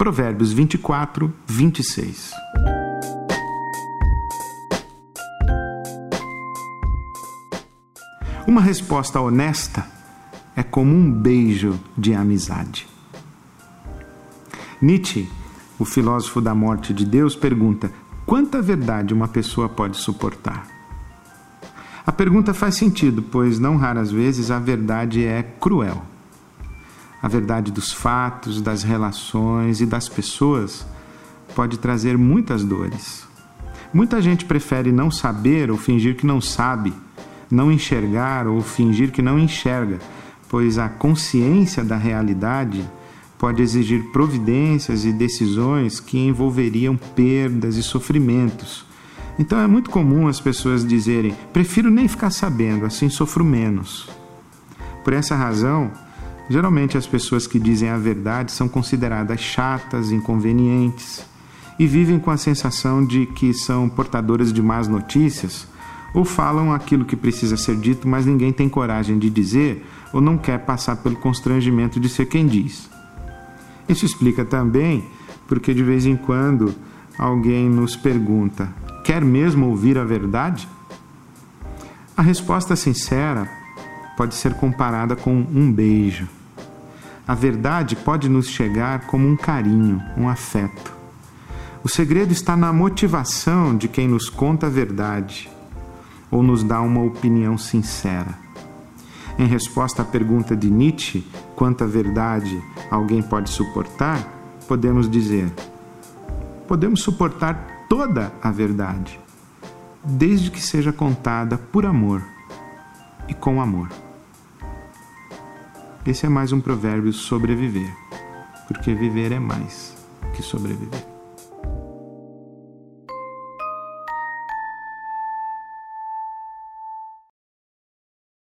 Provérbios 24, 26. Uma resposta honesta é como um beijo de amizade. Nietzsche, o filósofo da morte de Deus, pergunta: quanta verdade uma pessoa pode suportar? A pergunta faz sentido, pois não raras vezes a verdade é cruel. A verdade dos fatos, das relações e das pessoas pode trazer muitas dores. Muita gente prefere não saber ou fingir que não sabe, não enxergar ou fingir que não enxerga, pois a consciência da realidade pode exigir providências e decisões que envolveriam perdas e sofrimentos. Então é muito comum as pessoas dizerem: prefiro nem ficar sabendo, assim sofro menos. Por essa razão, Geralmente, as pessoas que dizem a verdade são consideradas chatas, inconvenientes e vivem com a sensação de que são portadoras de más notícias ou falam aquilo que precisa ser dito, mas ninguém tem coragem de dizer ou não quer passar pelo constrangimento de ser quem diz. Isso explica também porque de vez em quando alguém nos pergunta: quer mesmo ouvir a verdade? A resposta sincera pode ser comparada com um beijo. A verdade pode nos chegar como um carinho, um afeto. O segredo está na motivação de quem nos conta a verdade ou nos dá uma opinião sincera. Em resposta à pergunta de Nietzsche, quanta verdade alguém pode suportar, podemos dizer: podemos suportar toda a verdade, desde que seja contada por amor e com amor. Esse é mais um provérbio sobreviver, porque viver é mais que sobreviver.